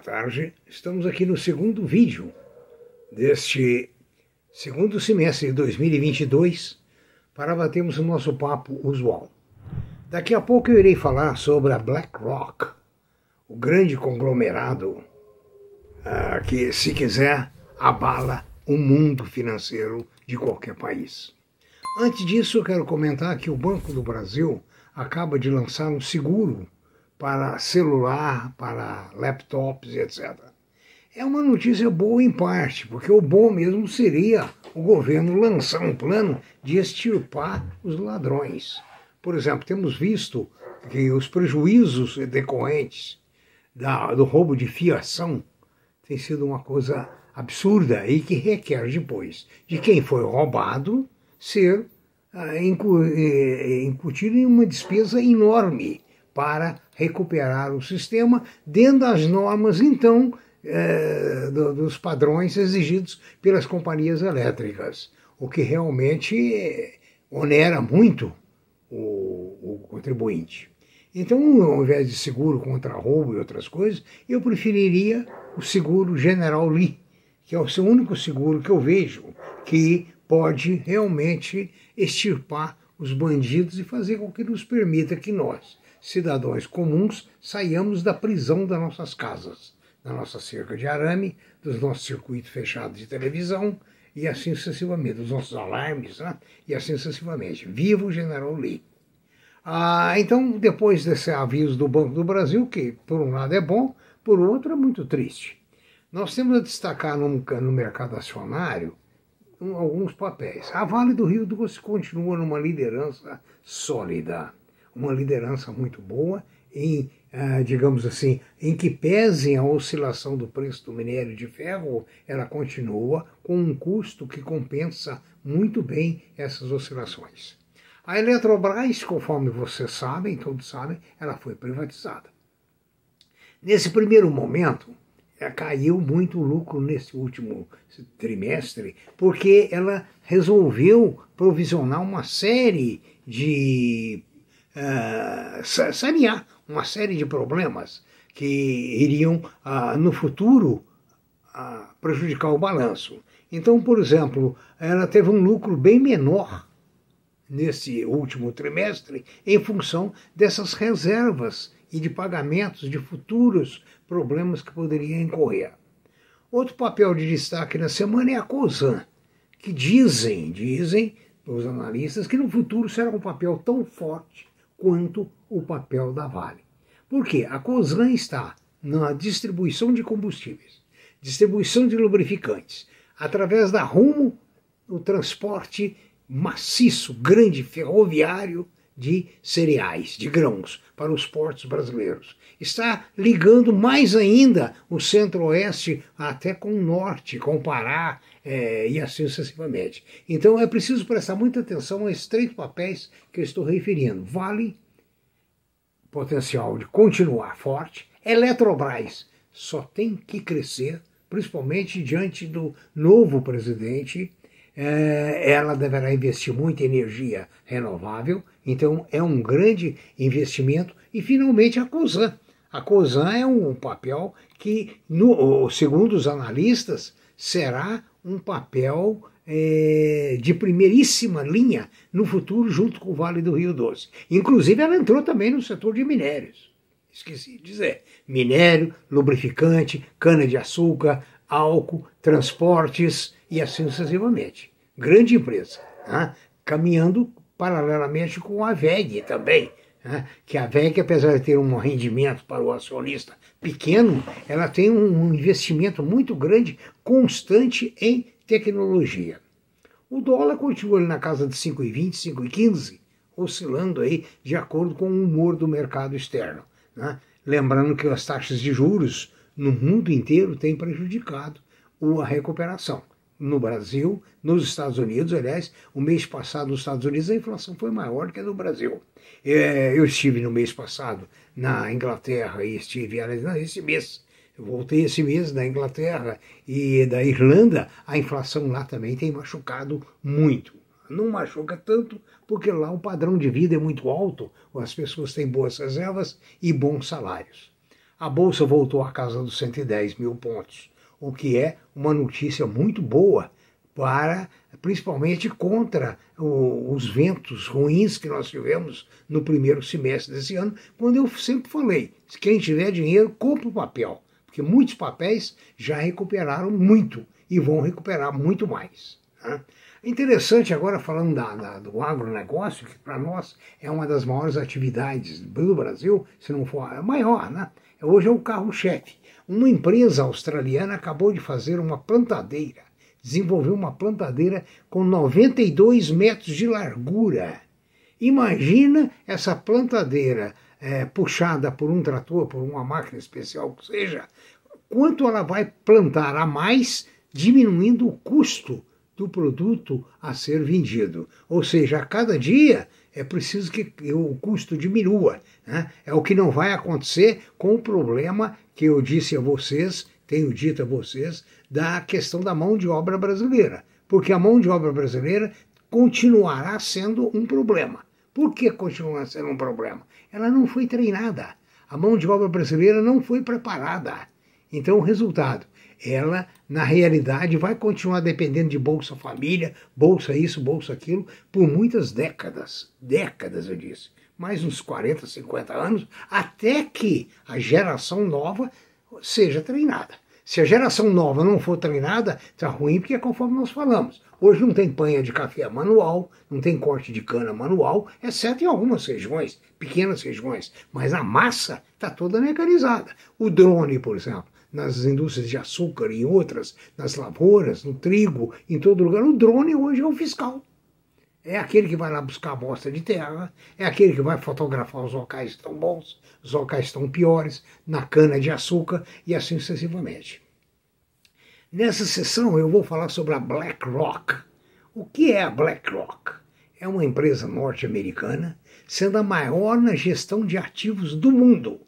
tarde. Estamos aqui no segundo vídeo deste segundo semestre de 2022 para batermos o nosso papo usual. Daqui a pouco eu irei falar sobre a BlackRock, o grande conglomerado uh, que, se quiser, abala o mundo financeiro de qualquer país. Antes disso, eu quero comentar que o Banco do Brasil acaba de lançar um seguro para celular, para laptops, etc. É uma notícia boa em parte, porque o bom mesmo seria o governo lançar um plano de extirpar os ladrões. Por exemplo, temos visto que os prejuízos decorrentes da, do roubo de fiação tem sido uma coisa absurda e que requer depois de quem foi roubado ser eh, incutido em uma despesa enorme para recuperar o sistema dentro das normas, então, eh, do, dos padrões exigidos pelas companhias elétricas, o que realmente onera muito o, o contribuinte. Então, ao invés de seguro contra roubo e outras coisas, eu preferiria o seguro General Lee, que é o seu único seguro que eu vejo que pode realmente extirpar os bandidos e fazer com que nos permita que nós, cidadãos comuns, saiamos da prisão das nossas casas, da nossa cerca de arame, dos nossos circuitos fechados de televisão e assim sucessivamente, dos nossos alarmes, né? e assim sucessivamente. Viva o General Lee! Ah, então, depois desse aviso do Banco do Brasil, que por um lado é bom, por outro é muito triste. Nós temos a destacar no, no mercado acionário alguns papéis. A Vale do Rio Doce continua numa liderança sólida, uma liderança muito boa, em, ah, digamos assim, em que pese a oscilação do preço do minério de ferro, ela continua com um custo que compensa muito bem essas oscilações. A Eletrobras, conforme vocês sabem, todos sabem, ela foi privatizada. Nesse primeiro momento, caiu muito o lucro nesse último trimestre, porque ela resolveu provisionar uma série de. Uh, sanear uma série de problemas que iriam, uh, no futuro, uh, prejudicar o balanço. Então, por exemplo, ela teve um lucro bem menor nesse último trimestre em função dessas reservas e de pagamentos de futuros problemas que poderiam incorrer. Outro papel de destaque na semana é a COSAN, que dizem, dizem os analistas, que no futuro será um papel tão forte quanto o papel da Vale. Por quê? A COSAN está na distribuição de combustíveis, distribuição de lubrificantes, através da Rumo, o transporte maciço, grande, ferroviário de cereais, de grãos, para os portos brasileiros. Está ligando mais ainda o centro-oeste até com o norte, com o Pará é, e assim sucessivamente. Então é preciso prestar muita atenção a esses três papéis que eu estou referindo. Vale, potencial de continuar forte. Eletrobras só tem que crescer, principalmente diante do novo presidente é, ela deverá investir muito em energia renovável, então é um grande investimento. E finalmente a COSAN. A COSAN é um papel que, no, segundo os analistas, será um papel é, de primeiríssima linha no futuro, junto com o Vale do Rio Doce. Inclusive, ela entrou também no setor de minérios. Esqueci de dizer: minério, lubrificante, cana-de-açúcar, álcool, transportes e assim sucessivamente. Grande empresa, né? caminhando paralelamente com a VEG também, né? que a VEG, apesar de ter um rendimento para o acionista pequeno, ela tem um investimento muito grande, constante em tecnologia. O dólar continua ali na casa de 5,20, 5,15, oscilando aí de acordo com o humor do mercado externo. Né? Lembrando que as taxas de juros no mundo inteiro têm prejudicado a recuperação. No Brasil, nos Estados Unidos, aliás, o mês passado nos Estados Unidos a inflação foi maior que a no Brasil. É, eu estive no mês passado na Inglaterra e estive, aliás, não, esse mês, eu voltei esse mês da Inglaterra e da Irlanda, a inflação lá também tem machucado muito. Não machuca tanto porque lá o padrão de vida é muito alto, as pessoas têm boas reservas e bons salários. a bolsa voltou à casa dos 110 mil pontos, o que é uma notícia muito boa para principalmente contra o, os ventos ruins que nós tivemos no primeiro semestre desse ano, quando eu sempre falei, quem tiver dinheiro, compra o papel, porque muitos papéis já recuperaram muito e vão recuperar muito mais. Né? Interessante agora falando da, da, do agronegócio, que para nós é uma das maiores atividades do Brasil, se não for a maior, né? Hoje é o carro-chefe. Uma empresa australiana acabou de fazer uma plantadeira, desenvolveu uma plantadeira com 92 metros de largura. Imagina essa plantadeira é, puxada por um trator, por uma máquina especial que seja, quanto ela vai plantar a mais, diminuindo o custo do produto a ser vendido. Ou seja, a cada dia é preciso que o custo diminua. Né? É o que não vai acontecer com o problema que eu disse a vocês, tenho dito a vocês, da questão da mão de obra brasileira. Porque a mão de obra brasileira continuará sendo um problema. Por que continua sendo um problema? Ela não foi treinada. A mão de obra brasileira não foi preparada. Então, o resultado ela, na realidade, vai continuar dependendo de Bolsa Família, Bolsa isso, Bolsa aquilo, por muitas décadas. Décadas, eu disse. Mais uns 40, 50 anos, até que a geração nova seja treinada. Se a geração nova não for treinada, está ruim, porque é conforme nós falamos. Hoje não tem panha de café manual, não tem corte de cana manual, exceto em algumas regiões, pequenas regiões. Mas a massa está toda mecanizada. O drone, por exemplo nas indústrias de açúcar e outras, nas lavouras, no trigo, em todo lugar. O drone hoje é o fiscal. É aquele que vai lá buscar amostra de terra, é aquele que vai fotografar os locais estão bons, os locais estão piores, na cana de açúcar e assim sucessivamente. Nessa sessão eu vou falar sobre a BlackRock. O que é a BlackRock? É uma empresa norte-americana, sendo a maior na gestão de ativos do mundo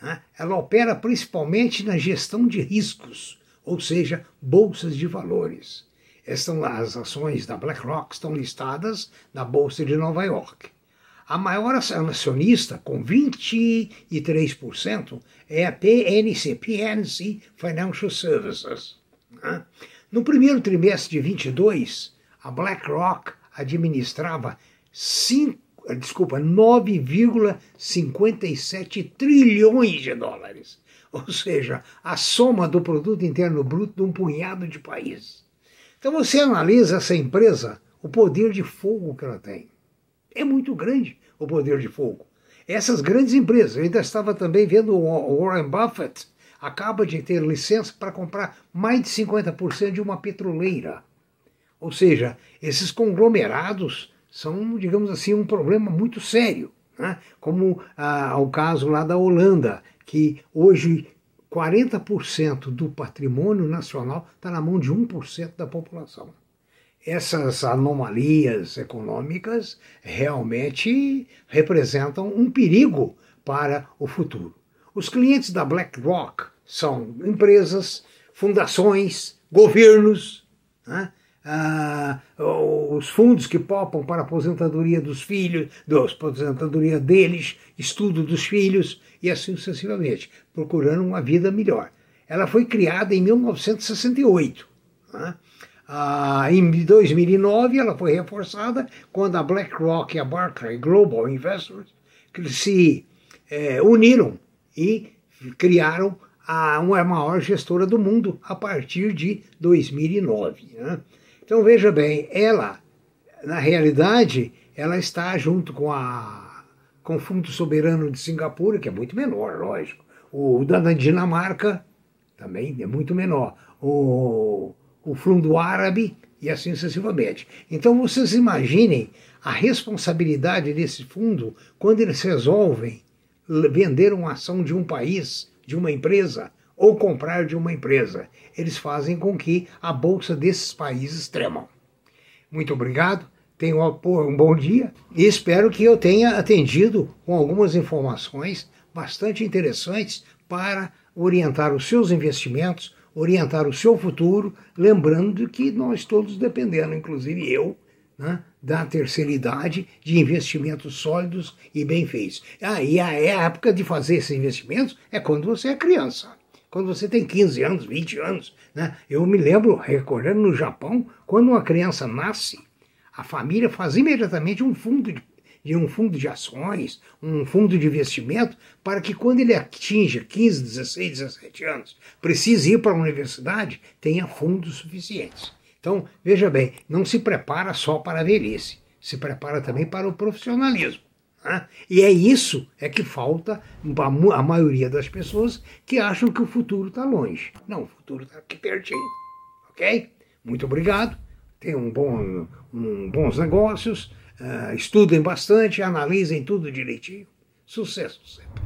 né? Ela opera principalmente na gestão de riscos, ou seja, bolsas de valores. Estas, as ações da BlackRock estão listadas na Bolsa de Nova York. A maior acionista, com 23%, é a PNC, PNC Financial Services. Né? No primeiro trimestre de 22, a BlackRock administrava 5 desculpa, 9,57 trilhões de dólares. Ou seja, a soma do produto interno bruto de um punhado de países. Então você analisa essa empresa, o poder de fogo que ela tem. É muito grande o poder de fogo. Essas grandes empresas, eu ainda estava também vendo o Warren Buffett, acaba de ter licença para comprar mais de 50% de uma petroleira. Ou seja, esses conglomerados são, digamos assim, um problema muito sério. Né? Como ah, o caso lá da Holanda, que hoje 40% do patrimônio nacional está na mão de 1% da população. Essas anomalias econômicas realmente representam um perigo para o futuro. Os clientes da BlackRock são empresas, fundações, governos, né? Ah, os fundos que popam para a aposentadoria dos filhos, da aposentadoria deles, estudo dos filhos e assim sucessivamente, procurando uma vida melhor. Ela foi criada em 1968. Né? Ah, em 2009 ela foi reforçada quando a BlackRock e a Barclay Global Investors se é, uniram e criaram a uma maior gestora do mundo a partir de 2009. Né? Então veja bem, ela, na realidade, ela está junto com a com o Fundo Soberano de Singapura, que é muito menor, lógico. O da Dinamarca também é muito menor. O, o Fundo Árabe e assim sucessivamente. Então vocês imaginem a responsabilidade desse fundo quando eles resolvem vender uma ação de um país, de uma empresa, ou comprar de uma empresa. Eles fazem com que a bolsa desses países tremam. Muito obrigado, tenham um bom dia e espero que eu tenha atendido com algumas informações bastante interessantes para orientar os seus investimentos, orientar o seu futuro, lembrando que nós todos dependemos, inclusive eu, né, da terceira idade de investimentos sólidos e bem feitos. Ah, e a época de fazer esses investimentos é quando você é criança. Quando você tem 15 anos, 20 anos. Né? Eu me lembro, recordando no Japão, quando uma criança nasce, a família faz imediatamente um fundo de, de um fundo de ações, um fundo de investimento, para que quando ele atinja 15, 16, 17 anos, precise ir para a universidade, tenha fundos suficientes. Então, veja bem, não se prepara só para a velhice, se prepara também para o profissionalismo. Né? E é isso é que falta a maioria das pessoas que acham que o futuro está longe. Não, o futuro está aqui pertinho. Ok? Muito obrigado. Tenham um bom, um, bons negócios, uh, estudem bastante, analisem tudo direitinho. Sucesso sempre.